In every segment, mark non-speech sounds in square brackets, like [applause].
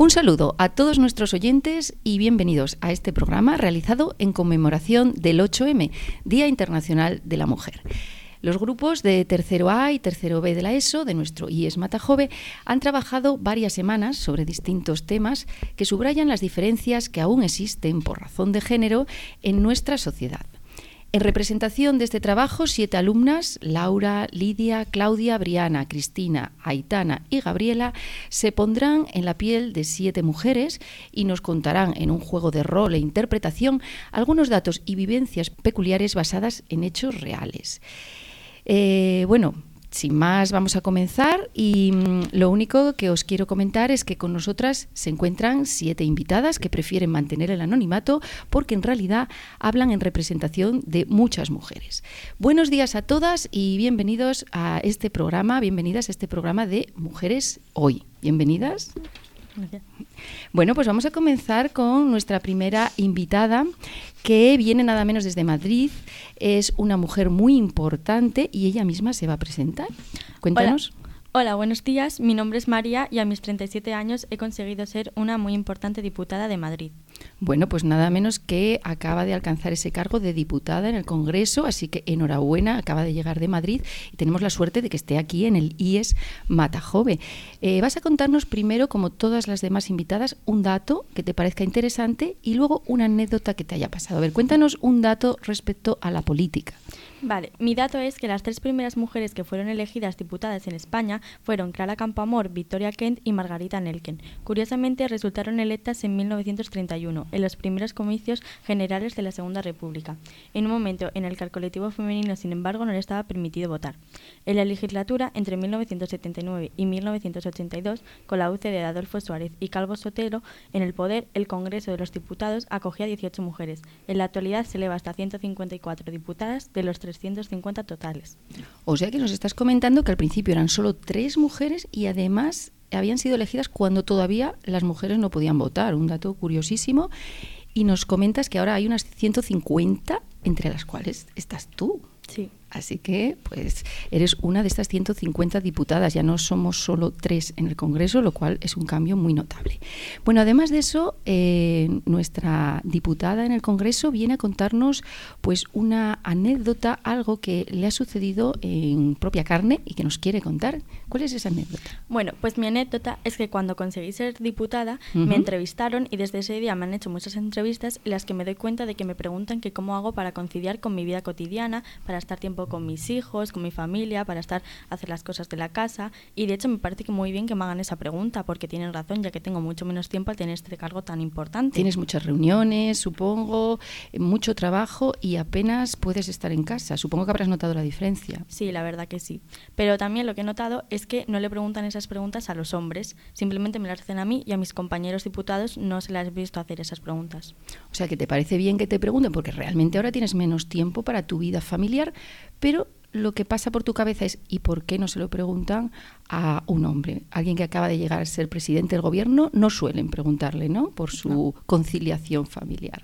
Un saludo a todos nuestros oyentes y bienvenidos a este programa realizado en conmemoración del 8M, Día Internacional de la Mujer. Los grupos de tercero A y tercero B de la ESO, de nuestro IES Matajove, han trabajado varias semanas sobre distintos temas que subrayan las diferencias que aún existen por razón de género en nuestra sociedad. En representación de este trabajo, siete alumnas, Laura, Lidia, Claudia, Briana, Cristina, Aitana y Gabriela, se pondrán en la piel de siete mujeres y nos contarán en un juego de rol e interpretación algunos datos y vivencias peculiares basadas en hechos reales. Eh, bueno, sin más, vamos a comenzar y mm, lo único que os quiero comentar es que con nosotras se encuentran siete invitadas que prefieren mantener el anonimato porque en realidad hablan en representación de muchas mujeres. Buenos días a todas y bienvenidos a este programa, bienvenidas a este programa de Mujeres Hoy. Bienvenidas. Bueno, pues vamos a comenzar con nuestra primera invitada, que viene nada menos desde Madrid. Es una mujer muy importante y ella misma se va a presentar. Cuéntanos. Hola. buenos días. Mi nombre es María y a mis 37 años he conseguido ser una muy importante diputada de Madrid. Bueno, pues nada menos que acaba de alcanzar ese cargo de diputada en el Congreso, así que enhorabuena, acaba de llegar de Madrid y tenemos la suerte de que esté aquí en el IES Matajove. Eh, vas a contarnos primero, como todas las demás invitadas, un dato que te parezca interesante y luego una anécdota que te haya pasado. A ver, cuéntanos un dato respecto a la política. Vale, mi dato es que las tres primeras mujeres que fueron elegidas diputadas en España fueron Clara Campoamor, Victoria Kent y Margarita Nelken. Curiosamente resultaron electas en 1931, en los primeros comicios generales de la Segunda República, en un momento en el que al colectivo femenino, sin embargo, no le estaba permitido votar. En la legislatura entre 1979 y 1982, con la UCD de Adolfo Suárez y Calvo Sotelo en el poder, el Congreso de los Diputados acogía 18 mujeres. En la actualidad se eleva hasta 154 diputadas de los 350 totales. O sea que nos estás comentando que al principio eran solo tres mujeres y además habían sido elegidas cuando todavía las mujeres no podían votar. Un dato curiosísimo. Y nos comentas que ahora hay unas 150, entre las cuales estás tú. Sí. Así que, pues, eres una de estas 150 diputadas, ya no somos solo tres en el Congreso, lo cual es un cambio muy notable. Bueno, además de eso, eh, nuestra diputada en el Congreso viene a contarnos, pues, una anécdota, algo que le ha sucedido en propia carne y que nos quiere contar. ¿Cuál es esa anécdota? Bueno, pues mi anécdota es que cuando conseguí ser diputada, me entrevistaron y desde ese día me han hecho muchas entrevistas en las que me doy cuenta de que me preguntan que cómo hago para conciliar con mi vida cotidiana, para estar tiempo con mis hijos, con mi familia, para estar hacer las cosas de la casa. Y de hecho me parece que muy bien que me hagan esa pregunta, porque tienen razón, ya que tengo mucho menos tiempo al tener este cargo tan importante. Tienes muchas reuniones, supongo, eh, mucho trabajo y apenas puedes estar en casa. Supongo que habrás notado la diferencia. Sí, la verdad que sí. Pero también lo que he notado es que no le preguntan esas preguntas a los hombres, simplemente me las hacen a mí y a mis compañeros diputados no se las he visto hacer esas preguntas. O sea, que te parece bien que te pregunten, porque realmente ahora tienes menos tiempo para tu vida familiar, pero lo que pasa por tu cabeza es ¿y por qué no se lo preguntan a un hombre? Alguien que acaba de llegar a ser presidente del gobierno no suelen preguntarle, ¿no? Por su conciliación familiar.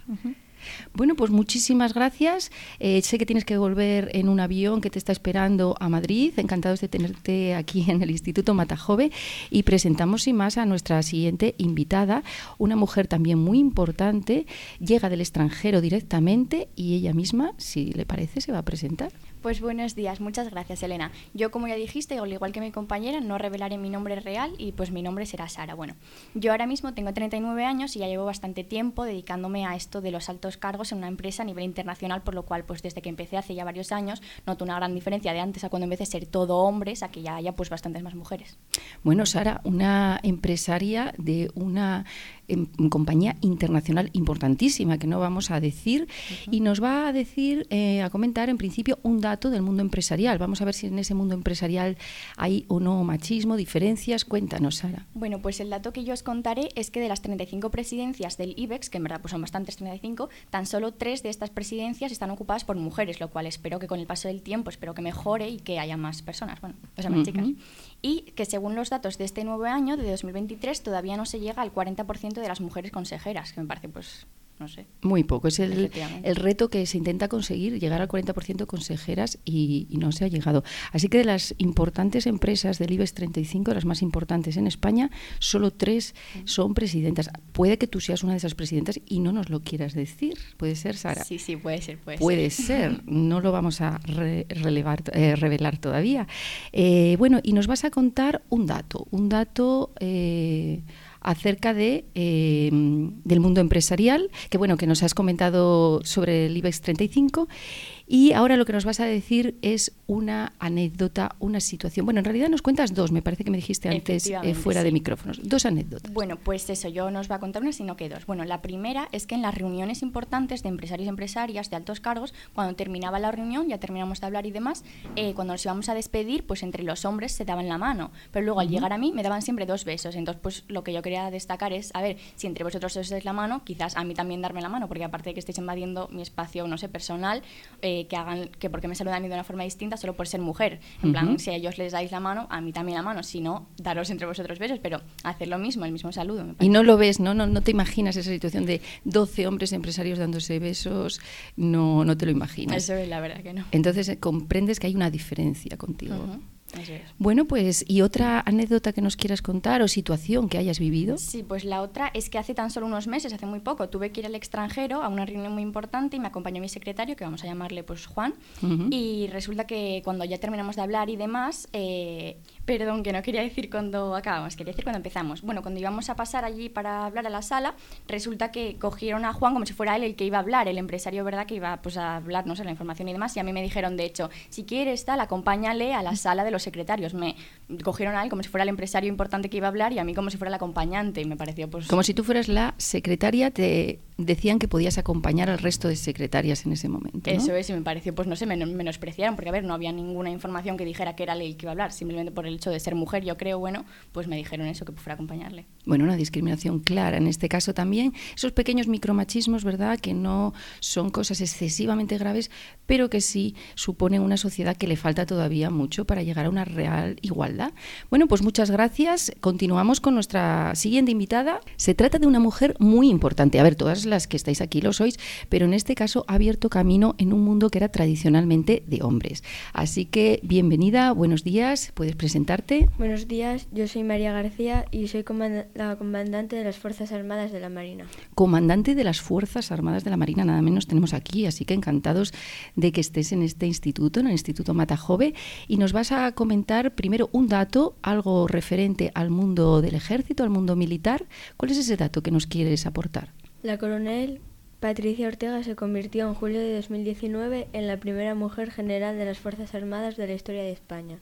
Bueno, pues muchísimas gracias. Eh, sé que tienes que volver en un avión que te está esperando a Madrid. Encantados de tenerte aquí en el Instituto Matajove. Y presentamos sin más a nuestra siguiente invitada, una mujer también muy importante. Llega del extranjero directamente y ella misma, si le parece, se va a presentar. Pues buenos días, muchas gracias Elena. Yo como ya dijiste, al igual que mi compañera, no revelaré mi nombre real y pues mi nombre será Sara. Bueno, yo ahora mismo tengo 39 años y ya llevo bastante tiempo dedicándome a esto de los altos cargos en una empresa a nivel internacional, por lo cual pues desde que empecé hace ya varios años noto una gran diferencia de antes a cuando empecé a ser todo hombres a que ya haya pues bastantes más mujeres. Bueno, Sara, una empresaria de una en, compañía internacional importantísima que no vamos a decir y nos va a decir, eh, a comentar en principio un dato del mundo empresarial. Vamos a ver si en ese mundo empresarial hay o no machismo, diferencias. Cuéntanos, Sara. Bueno, pues el dato que yo os contaré es que de las 35 presidencias del IBEX, que en verdad pues son bastantes 35, tan solo tres de estas presidencias están ocupadas por mujeres, lo cual espero que con el paso del tiempo espero que mejore y que haya más personas, bueno, pues más chicas y que según los datos de este nuevo año, de 2023, todavía no se llega al 40% de las mujeres consejeras, que me parece pues no sé. Muy poco. Es el, el reto que se intenta conseguir, llegar al 40% consejeras y, y, no se ha llegado. Así que de las importantes empresas del IBEX 35, las más importantes en España, solo tres son presidentas. Puede que tú seas una de esas presidentas y no nos lo quieras decir. ¿Puede ser, Sara? Sí, sí, puede ser. Puede, puede ser. [laughs] No lo vamos a relevar, eh, revelar todavía. Eh, bueno, y nos vas a contar un dato, un dato... Eh, acerca de, eh, del mundo empresarial, que bueno, que nos has comentado sobre el IBEX 35 y ahora lo que nos vas a decir es una anécdota, una situación. Bueno, en realidad nos cuentas dos, me parece que me dijiste antes eh, fuera de micrófonos. Dos anécdotas. Bueno, pues eso, yo no os voy a contar una, sino que dos. Bueno, la primera es que en las reuniones importantes de empresarios y empresarias de altos cargos, cuando terminaba la reunión, ya terminamos de hablar y demás, eh, cuando nos íbamos a despedir, pues entre los hombres se daban la mano. Pero luego al llegar a mí me daban siempre dos besos. Entonces, pues lo que yo quería destacar es, a ver, si entre vosotros os dais la mano, quizás a mí también darme la mano, porque aparte de que estéis invadiendo mi espacio, no sé, personal, eh, que hagan que porque me saludan de una forma distinta solo por ser mujer. En plan, si a ellos les dais la mano, a mí también la mano. Si no, daros entre vosotros besos, pero hacer lo mismo, el mismo saludo. y no lo ves, ¿no? ¿no? No te imaginas esa situación de 12 hombres empresarios dándose besos, no, no te lo imaginas. Eso es la verdad que no. Entonces eh, comprendes que hay una diferencia contigo. Bueno, pues, ¿y otra anécdota que nos quieras contar o situación que hayas vivido? Sí, pues la otra es que hace tan solo unos meses, hace muy poco, tuve que ir al extranjero a una reunión muy importante y me acompañó mi secretario, que vamos a llamarle pues Juan, y resulta que cuando ya terminamos de hablar y demás, eh, perdón, que no quería decir cuando acabamos, quería decir cuando empezamos. Bueno, cuando íbamos a pasar allí para hablar a la sala, resulta que cogieron a Juan como si fuera él el que iba a hablar, el empresario, ¿verdad?, que iba pues a hablarnos la información y demás, y a mí me dijeron, de hecho, si quieres tal, acompáñale a la sala de los secretarios. Me cogieron a él como si fuera el empresario importante que iba a hablar y a mí como si fuera el acompañante y me pareció pues... Como si tú fueras la secretaria, te decían que podías acompañar al resto de secretarias en ese momento. Eso es, y me pareció, pues no sé, menospreciaron, porque a ver, no había ninguna información que dijera que era él que iba a hablar, simplemente por el hecho de ser mujer, yo creo, bueno, pues me dijeron eso, que fuera a acompañarle. Bueno, una discriminación clara en este caso también. Esos pequeños micromachismos, ¿verdad?, que no son cosas excesivamente graves, pero que sí suponen una sociedad que le falta todavía mucho para llegar a una real igualdad. Bueno, pues muchas gracias. Continuamos con nuestra siguiente invitada. Se trata de una mujer muy importante. A ver, todas las que estáis aquí lo sois, pero en este caso ha abierto camino en un mundo que era tradicionalmente de hombres. Así que bienvenida, buenos días, puedes presentarte. Buenos días, yo soy María García y soy la comandante de las Fuerzas Armadas de la Marina. Comandante de las Fuerzas Armadas de la Marina, nada menos tenemos aquí, así que encantados de que estés en este instituto, en el Instituto Matajove, y nos vas a comentar primero un dato, algo referente al mundo del ejército, al mundo militar. ¿Cuál es ese dato que nos quieres aportar? La coronel Patricia Ortega se convirtió en julio de 2019 en la primera mujer general de las Fuerzas Armadas de la historia de España.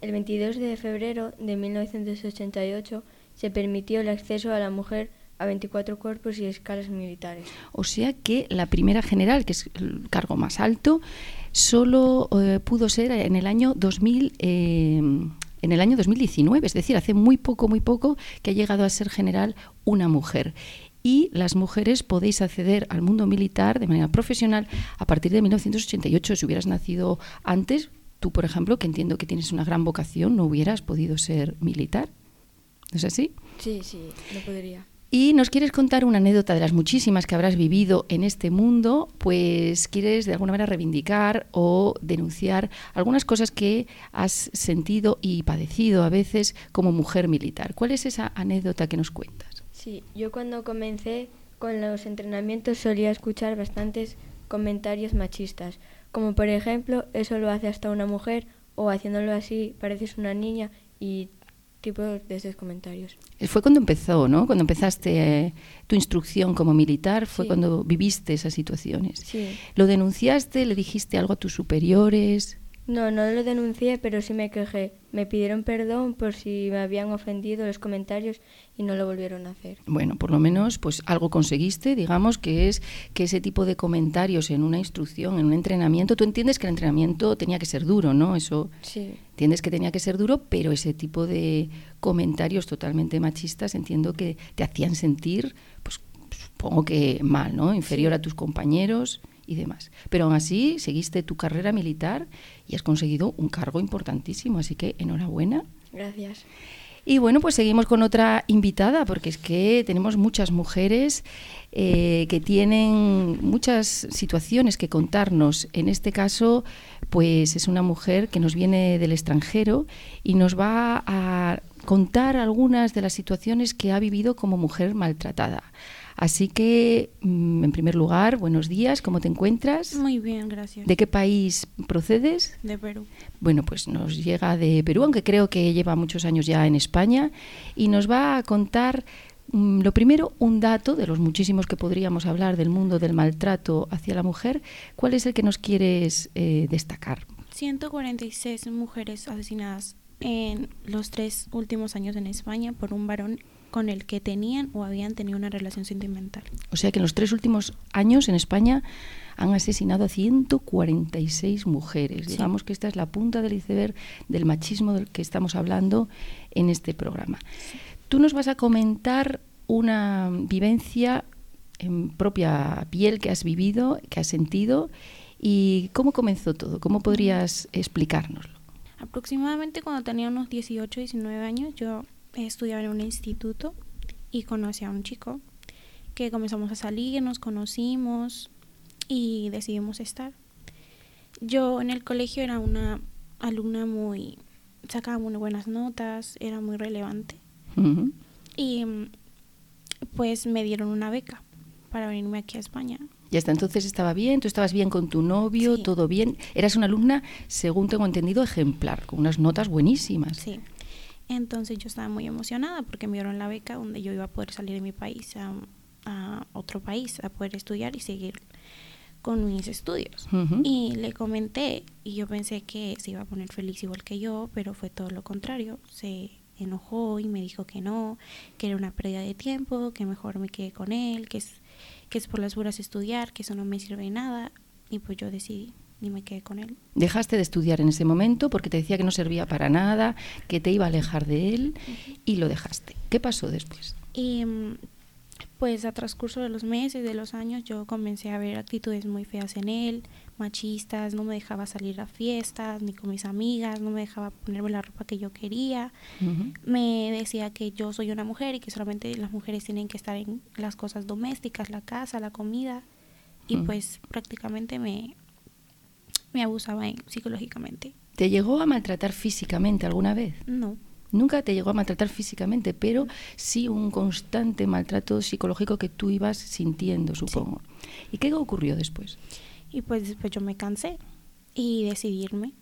El 22 de febrero de 1988 se permitió el acceso a la mujer a 24 cuerpos y escalas militares. O sea que la primera general, que es el cargo más alto, solo eh, pudo ser en el año 2000. Eh, en el año 2019, es decir, hace muy poco, muy poco que ha llegado a ser general una mujer y las mujeres podéis acceder al mundo militar de manera profesional a partir de 1988. Si hubieras nacido antes, tú, por ejemplo, que entiendo que tienes una gran vocación, no hubieras podido ser militar. ¿No es así? Sí, sí, no podría. Y nos quieres contar una anécdota de las muchísimas que habrás vivido en este mundo, pues quieres de alguna manera reivindicar o denunciar algunas cosas que has sentido y padecido a veces como mujer militar. ¿Cuál es esa anécdota que nos cuentas? Sí, yo cuando comencé con los entrenamientos solía escuchar bastantes comentarios machistas, como por ejemplo, eso lo hace hasta una mujer o haciéndolo así pareces una niña y tipo de esos comentarios. Eh, fue cuando empezó, ¿no? Cuando empezaste eh, tu instrucción como militar, fue cuando viviste esas situaciones. Sí. ¿Lo denunciaste? ¿Le dijiste algo a tus superiores? No, no lo denuncié, pero sí me quejé. Me pidieron perdón por si me habían ofendido los comentarios y no lo volvieron a hacer. Bueno, por lo menos pues algo conseguiste, digamos, que es que ese tipo de comentarios en una instrucción, en un entrenamiento, tú entiendes que el entrenamiento tenía que ser duro, ¿no? Eso sí. entiendes que tenía que ser duro, pero ese tipo de comentarios totalmente machistas entiendo que te hacían sentir, pues supongo que mal, ¿no? Inferior a tus compañeros y demás. Pero aún así seguiste tu carrera militar y has conseguido un cargo importantísimo, así que enhorabuena. Gracias. Y bueno, pues seguimos con otra invitada, porque es que tenemos muchas mujeres eh, que tienen muchas situaciones que contarnos. En este caso, pues es una mujer que nos viene del extranjero y nos va a contar algunas de las situaciones que ha vivido como mujer maltratada. Así que, mm, en primer lugar, buenos días, ¿cómo te encuentras? Muy bien, gracias. ¿De qué país procedes? De Perú. Bueno, pues nos llega de Perú, aunque creo que lleva muchos años ya en España, y nos va a contar mm, lo primero, un dato de los muchísimos que podríamos hablar del mundo del maltrato hacia la mujer. ¿Cuál es el que nos quieres eh, destacar? 146 mujeres asesinadas en los tres últimos años en España por un varón con el que tenían o habían tenido una relación sentimental. O sea que en los tres últimos años en España han asesinado a 146 mujeres. Digamos que esta es la punta del iceberg del machismo del que estamos hablando en este programa. Tú nos vas a comentar una vivencia en propia piel que has vivido, que has sentido y cómo comenzó todo. ¿Cómo podrías explicárnoslo? Aproximadamente cuando tenía unos 18, 19 años, yo estudiaba en un instituto y conocí a un chico que comenzamos a salir, nos conocimos y decidimos estar. Yo en el colegio era una alumna muy, sacaba muy buenas notas, era muy relevante. Y pues me dieron una beca para venirme aquí a España. Y hasta entonces estaba bien, tú estabas bien con tu novio, todo bien. Eras una alumna, según tengo entendido, ejemplar, con unas notas buenísimas. Sí. Entonces yo estaba muy emocionada porque me dieron la beca donde yo iba a poder salir de mi país a, otro país, a poder estudiar y seguir con mis estudios. Y le comenté y yo pensé que se iba a poner feliz igual que yo, pero fue todo lo contrario. Se enojó y me dijo que no, que era una pérdida de tiempo, que mejor me quede con él, que es, que es por las buras estudiar, que eso no me sirve de nada. Y pues yo decidí ni me quedé con él. Dejaste de estudiar en ese momento porque te decía que no servía para nada, que te iba a alejar de él y lo dejaste. ¿Qué pasó después? Y mm, pues a transcurso de los meses, de los años, yo comencé a ver actitudes muy feas en él, machistas, no me dejaba salir a fiestas ni con mis amigas, no me dejaba ponerme la ropa que yo quería, me decía que yo soy una mujer y que solamente las mujeres tienen que estar en las cosas domésticas, la casa, la comida, y pues prácticamente me, me abusaba psicológicamente. ¿Te llegó a maltratar físicamente alguna vez? No. Nunca te llegó a maltratar físicamente, pero sí un constante maltrato psicológico que tú ibas sintiendo, supongo. ¿Y qué ocurrió después? Y pues después yo me cansé y decidí irme.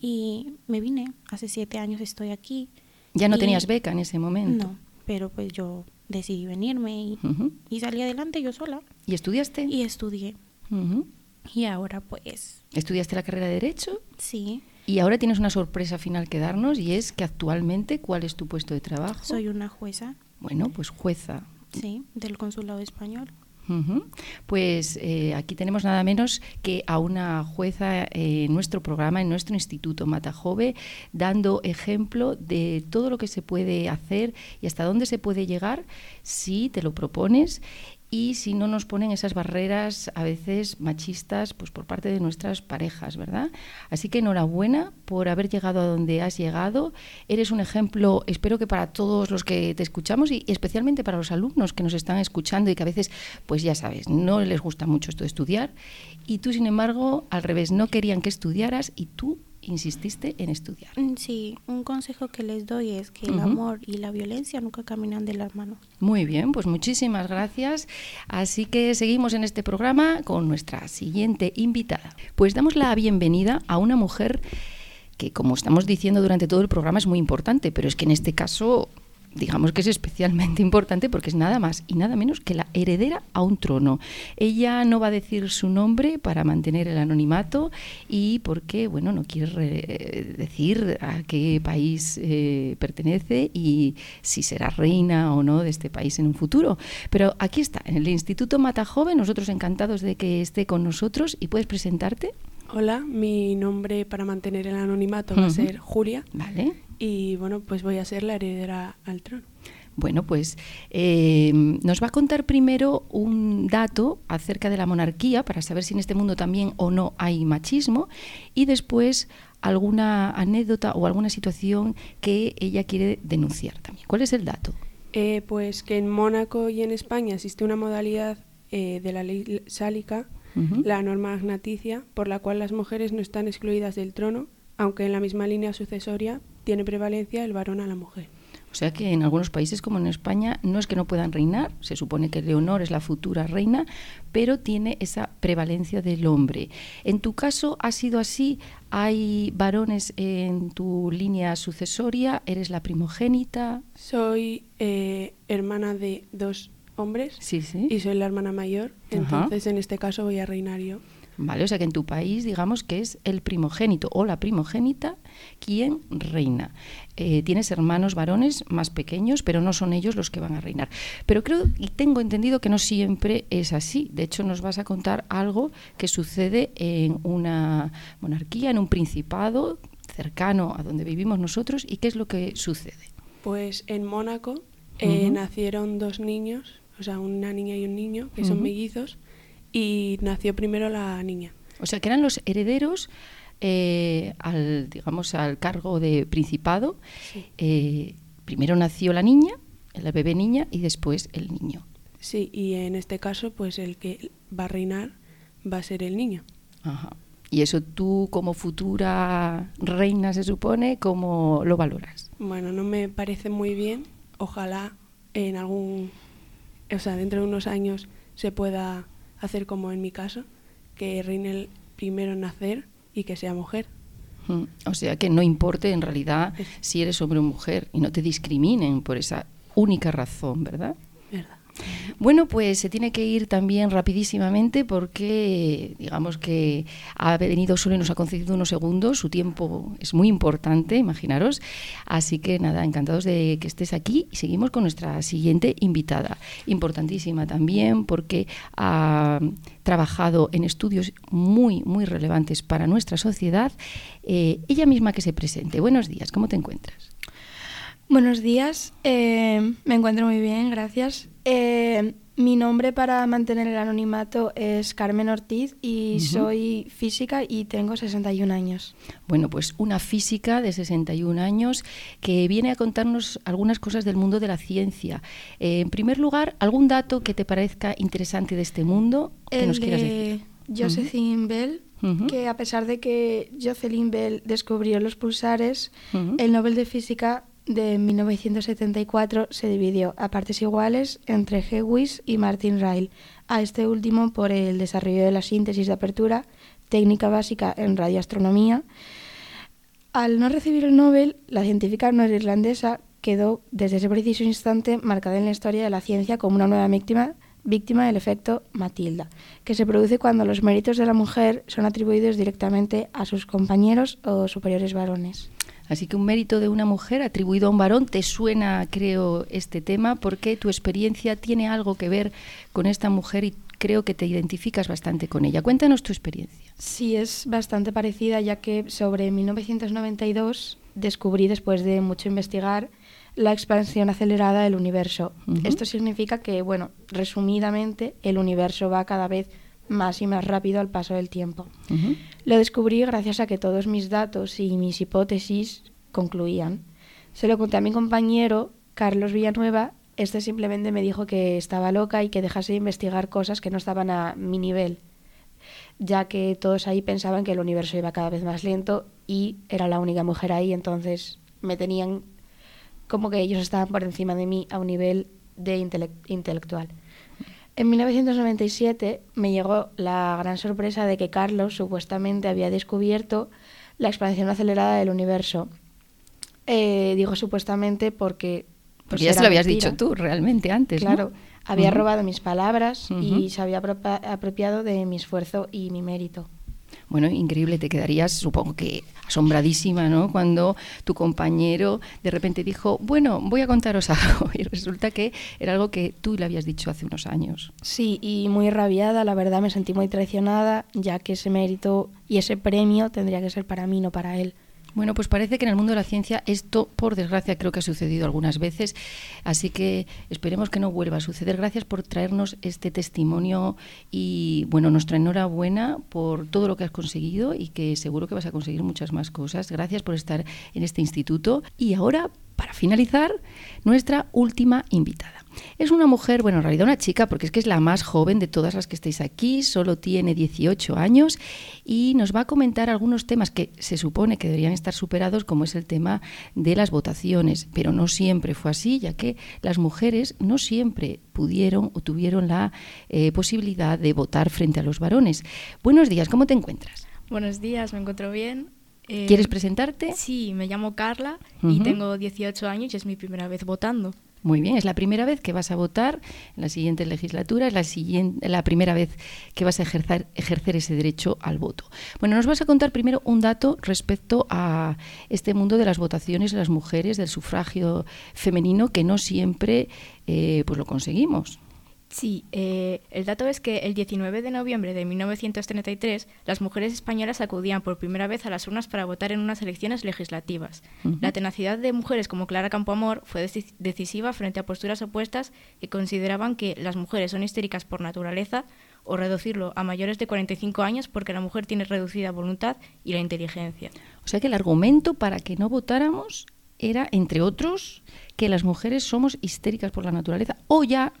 Y me vine. Hace siete años estoy aquí. ¿Ya no tenías beca en ese momento? No, pero pues yo decidí venirme y, y salí adelante yo sola. ¿Y estudiaste? Y estudié. Y ahora pues... ¿Estudiaste la carrera de Derecho? Sí. Y ahora tienes una sorpresa final que darnos y es que actualmente, ¿cuál es tu puesto de trabajo? Soy una jueza. Bueno, pues jueza. Sí, del Consulado Español. Pues eh, aquí tenemos nada menos que a una jueza en nuestro programa, en nuestro instituto Matajove, dando ejemplo de todo lo que se puede hacer y hasta dónde se puede llegar si te lo propones y si no nos ponen esas barreras a veces machistas pues por parte de nuestras parejas, ¿verdad? Así que enhorabuena por haber llegado a donde has llegado. Eres un ejemplo, espero que para todos los que te escuchamos y especialmente para los alumnos que nos están escuchando y que a veces, pues ya sabes, no les gusta mucho esto de estudiar y tú, sin embargo, al revés, no querían que estudiaras y tú insististe en estudiar. Mm, sí, un consejo que les doy es que el amor y la violencia nunca caminan de las manos. Muy bien, pues muchísimas gracias. Así que seguimos en este programa con nuestra siguiente invitada. Pues damos la bienvenida a una mujer que, como estamos diciendo durante todo el programa, es muy importante, pero es que en este caso digamos que es especialmente [laughs] importante porque es nada más y nada menos que la heredera a un trono. Ella no va a decir su nombre para mantener el anonimato y porque, bueno, no quiere decir a qué país eh, pertenece y si será reina o no de este país en un futuro. Pero aquí está, en el Instituto Mata Joven, nosotros encantados de que esté con nosotros y puedes presentarte. Hola, mi nombre para mantener el anonimato va a ser Julia. Vale y bueno, pues voy a ser la heredera al trono. Bueno, pues eh, nos va a contar primero un dato acerca de la monarquía para saber si en este mundo también o no hay machismo y después alguna anécdota o alguna situación que ella quiere denunciar también. ¿Cuál es el dato? Eh, pues que en Mónaco y en España existe una modalidad eh, de la ley sálica, la norma agnaticia, por la cual las mujeres no están excluidas del trono, aunque en la misma línea sucesoria tiene prevalencia el varón a la mujer. O sea que en algunos países como en España no es que no puedan reinar, se supone que Leonor es la futura reina, pero tiene esa prevalencia del hombre. En tu caso ha sido así, hay varones en tu línea sucesoria, eres la primogénita. Soy eh, hermana de dos hombres sí, sí. y soy la hermana mayor, entonces en este caso voy a reinar yo. ¿Vale? O sea que en tu país, digamos que es el primogénito o la primogénita quien reina. Eh, tienes hermanos varones más pequeños, pero no son ellos los que van a reinar. Pero creo y tengo entendido que no siempre es así. De hecho, nos vas a contar algo que sucede en una monarquía, en un principado cercano a donde vivimos nosotros. ¿Y qué es lo que sucede? Pues en Mónaco eh, nacieron dos niños, o sea, una niña y un niño, que son mellizos y nació primero la niña. O sea, que eran los herederos eh, al, digamos, al cargo de principado. Eh, primero nació la niña, la bebé niña, y después el niño. Sí, y en este caso, pues el que va a reinar va a ser el niño. Ajá. Y eso tú como futura reina, se supone, ¿cómo lo valoras? Bueno, no me parece muy bien. Ojalá en algún, o sea, dentro de unos años se pueda hacer como en mi caso, que reine el primero en nacer y que sea mujer. Mm, o sea, que no importe en realidad si eres hombre o mujer y no te discriminen por esa única razón, ¿verdad? Bueno, pues se tiene que ir también rapidísimamente porque digamos que ha venido solo y nos ha concedido unos segundos, su tiempo es muy importante, imaginaros. Así que nada, encantados de que estés aquí y seguimos con nuestra siguiente invitada, importantísima también porque ha trabajado en estudios muy, muy relevantes para nuestra sociedad. Eh, ella misma que se presente. Buenos días, ¿cómo te encuentras? Buenos días, eh, me encuentro muy bien, gracias. Eh, mi nombre para mantener el anonimato es Carmen Ortiz y soy física y tengo 61 años. Bueno, pues una física de 61 años que viene a contarnos algunas cosas del mundo de la ciencia. Eh, en primer lugar, ¿algún dato que te parezca interesante de este mundo que el nos quieras de decir? Josephine Bell, que a pesar de que Jocelyn Bell descubrió los pulsares, el Nobel de Física de 1974 se dividió a partes iguales entre Lewis y Martin Ryle, a este último por el desarrollo de la síntesis de apertura, técnica básica en radioastronomía. Al no recibir el Nobel, la científica norirlandesa quedó desde ese preciso instante marcada en la historia de la ciencia como una nueva víctima, víctima del efecto Matilda, que se produce cuando los méritos de la mujer son atribuidos directamente a sus compañeros o superiores varones. Así que un mérito de una mujer atribuido a un varón, te suena, creo, este tema, porque tu experiencia tiene algo que ver con esta mujer y creo que te identificas bastante con ella. Cuéntanos tu experiencia. Sí, es bastante parecida, ya que sobre 1992 descubrí, después de mucho investigar, la expansión acelerada del universo. Esto significa que, bueno, resumidamente, el universo va cada vez más y más rápido al paso del tiempo. Lo descubrí gracias a que todos mis datos y mis hipótesis concluían. Se lo conté a mi compañero, Carlos Villanueva. Este simplemente me dijo que estaba loca y que dejase de investigar cosas que no estaban a mi nivel, ya que todos ahí pensaban que el universo iba cada vez más lento y era la única mujer ahí, entonces me tenían como que ellos estaban por encima de mí a un nivel de intelectual. En 1997 me llegó la gran sorpresa de que Carlos supuestamente había descubierto la expansión acelerada del universo. Eh, digo supuestamente porque... Pues ya se lo habías dicho tú realmente antes. Claro, había robado mis palabras y se había apropiado de mi esfuerzo y mi mérito. Bueno, increíble, te quedarías, supongo que asombradísima, ¿no? Cuando tu compañero de repente dijo, bueno, voy a contaros [laughs] algo, y resulta que era algo que tú le habías dicho hace unos años. Sí, y muy rabiada, la verdad me sentí muy traicionada, ya que ese mérito y ese premio tendría que ser para mí, no para él. Bueno, pues parece que en el mundo de la ciencia esto, por desgracia, creo que ha sucedido algunas veces, así que esperemos que no vuelva a suceder. Gracias por traernos este testimonio y, bueno, nuestra enhorabuena por todo lo que has conseguido y que seguro que vas a conseguir muchas más cosas. Gracias por estar en este instituto. Y ahora, para finalizar, nuestra última invitada. Es una mujer, bueno, en realidad una chica, porque es que es la más joven de todas las que estáis aquí, solo tiene 18 años y nos va a comentar algunos temas que se supone que deberían estar superados, como es el tema de las votaciones, pero no siempre fue así, ya que las mujeres no siempre pudieron o tuvieron la eh, posibilidad de votar frente a los varones. Buenos días, ¿cómo te encuentras? Buenos días, me encuentro bien. Eh, ¿Quieres presentarte? Sí, me llamo Carla y tengo 18 años y es mi primera vez votando. Muy bien, es la primera vez que vas a votar en la siguiente legislatura, es la, siguiente, la primera vez que vas a ejercer, ejercer ese derecho al voto. Bueno, nos vas a contar primero un dato respecto a este mundo de las votaciones de las mujeres, del sufragio femenino, que no siempre eh, pues lo conseguimos. Sí, eh, el dato es que el 19 de noviembre de 1933 las mujeres españolas acudían por primera vez a las urnas para votar en unas elecciones legislativas. La tenacidad de mujeres como Clara Campoamor fue decisiva frente a posturas opuestas que consideraban que las mujeres son histéricas por naturaleza o reducirlo a mayores de 45 años porque la mujer tiene reducida voluntad y la inteligencia. O sea que el argumento para que no votáramos era, entre otros, que las mujeres somos histéricas por la naturaleza o ya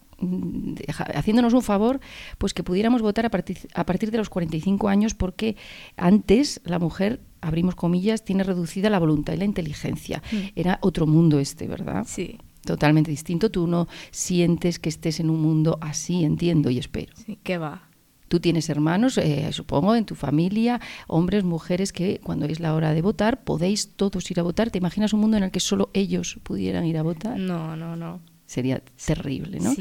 haciéndonos un favor, pues que pudiéramos votar a partir, a partir de los 45 años, porque antes la mujer, abrimos comillas, tiene reducida la voluntad y la inteligencia. Mm. Era otro mundo este, ¿verdad? Sí. Totalmente distinto. Tú no sientes que estés en un mundo así, entiendo y espero. Sí, ¿qué va? Tú tienes hermanos, eh, supongo, en tu familia, hombres, mujeres, que cuando es la hora de votar podéis todos ir a votar. ¿Te imaginas un mundo en el que solo ellos pudieran ir a votar? No, no, no sería terrible, ¿no?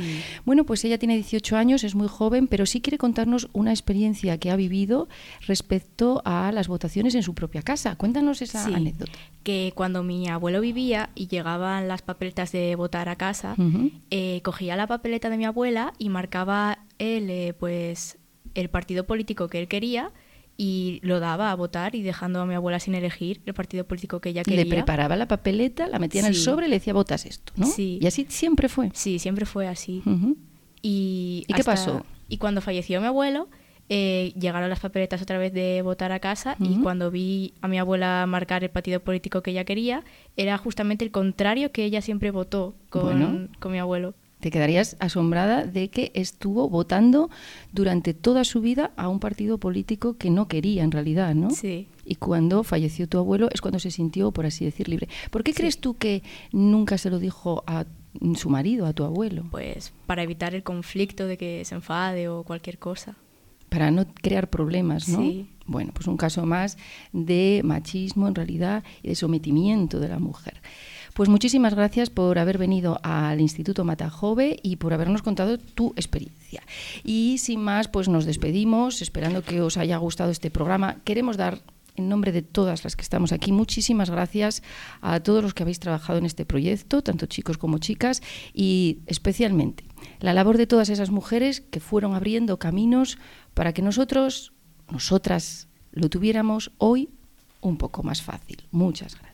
Bueno, pues ella tiene 18 años, es muy joven, pero sí quiere contarnos una experiencia que ha vivido respecto a las votaciones en su propia casa. Cuéntanos esa anécdota. Que cuando mi abuelo vivía y llegaban las papeletas de votar a casa, eh, cogía la papeleta de mi abuela y marcaba él, eh, pues, el partido político que él quería y lo daba a votar y dejando a mi abuela sin elegir el partido político que ella quería. Le preparaba la papeleta, la metía en el sobre y le decía votas esto, ¿no? Sí. Y así siempre fue. Sí, siempre fue así. ¿Y, qué pasó? Y cuando falleció mi abuelo, eh, llegaron las papeletas otra vez de votar a casa y cuando vi a mi abuela marcar el partido político que ella quería, era justamente el contrario que ella siempre votó con, con mi abuelo. Te quedarías asombrada de que estuvo votando durante toda su vida a un partido político que no quería en realidad, ¿no? Sí. Y cuando falleció tu abuelo es cuando se sintió, por así decir, libre. ¿Por qué crees tú que nunca se lo dijo a su marido, a tu abuelo? Pues para evitar el conflicto de que se enfade o cualquier cosa. Para no crear problemas, ¿no? Sí. Bueno, pues un caso más de machismo en realidad y de sometimiento de la mujer. Pues muchísimas gracias por haber venido al Instituto Matajove y por habernos contado tu experiencia. Y sin más, pues nos despedimos, esperando que os haya gustado este programa. Queremos dar en nombre de todas las que estamos aquí, muchísimas gracias a todos los que habéis trabajado en este proyecto, tanto chicos como chicas, y especialmente la labor de todas esas mujeres que fueron abriendo caminos para que nosotros, nosotras, lo tuviéramos hoy un poco más fácil. Muchas gracias.